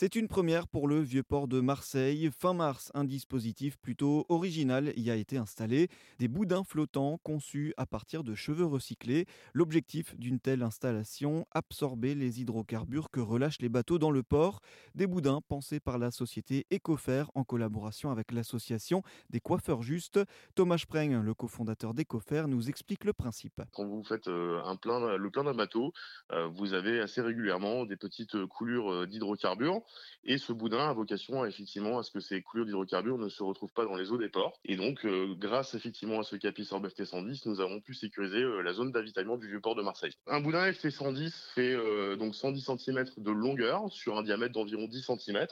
C'est une première pour le vieux port de Marseille. Fin mars, un dispositif plutôt original y a été installé. Des boudins flottants conçus à partir de cheveux recyclés. L'objectif d'une telle installation, absorber les hydrocarbures que relâchent les bateaux dans le port. Des boudins pensés par la société Ecofer en collaboration avec l'association des coiffeurs justes. Thomas Spreng, le cofondateur d'Ecofer, nous explique le principe. Quand vous faites euh, un plein, le plein d'un bateau, euh, vous avez assez régulièrement des petites coulures euh, d'hydrocarbures et ce boudin a vocation effectivement à ce que ces coulures d'hydrocarbures ne se retrouvent pas dans les eaux des ports. Et donc, euh, grâce effectivement à ce capi BFT 110, nous avons pu sécuriser euh, la zone d'avitaillement du vieux port de Marseille. Un boudin FT 110 fait euh, donc 110 cm de longueur sur un diamètre d'environ 10 cm.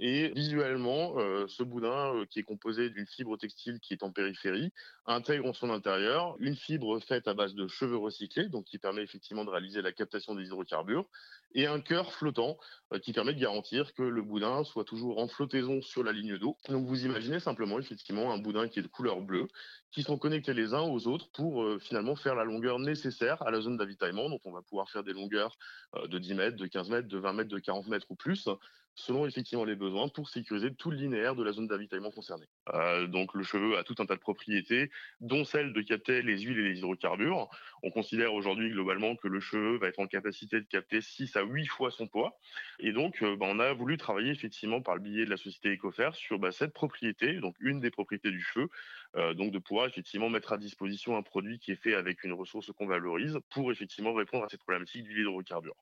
Et visuellement, ce boudin qui est composé d'une fibre textile qui est en périphérie intègre en son intérieur une fibre faite à base de cheveux recyclés, donc qui permet effectivement de réaliser la captation des hydrocarbures, et un cœur flottant qui permet de garantir que le boudin soit toujours en flottaison sur la ligne d'eau. Donc vous imaginez simplement effectivement un boudin qui est de couleur bleue, qui sont connectés les uns aux autres pour euh, finalement faire la longueur nécessaire à la zone d'avitaillement. Donc on va pouvoir faire des longueurs euh, de 10 mètres, de 15 mètres, de 20 mètres, de 40 mètres ou plus, selon effectivement les besoins pour sécuriser tout le linéaire de la zone d'avitaillement concernée. Euh, donc le cheveu a tout un tas de propriétés, dont celle de capter les huiles et les hydrocarbures. On considère aujourd'hui globalement que le cheveu va être en capacité de capter 6 à 8 fois son poids. Et donc euh, bah, on a voulu travailler effectivement par le biais de la société Ecofer sur bah, cette propriété, donc une des propriétés du cheveu, euh, donc de pouvoir effectivement mettre à disposition un produit qui est fait avec une ressource qu'on valorise pour effectivement répondre à cette problématique du hydrocarbure.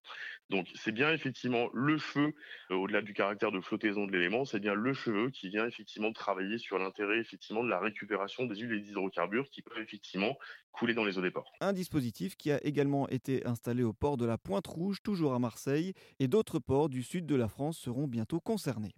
Donc c'est bien effectivement le cheveu, au-delà du caractère de flottaison de l'élément, c'est bien le cheveu qui vient effectivement travailler sur l'intérêt effectivement de la récupération des huiles et des hydrocarbures qui peuvent effectivement couler dans les eaux des ports. Un dispositif qui a également été installé au port de la Pointe Rouge, toujours à Marseille, et d'autres ports du sud de la France seront bientôt concernés.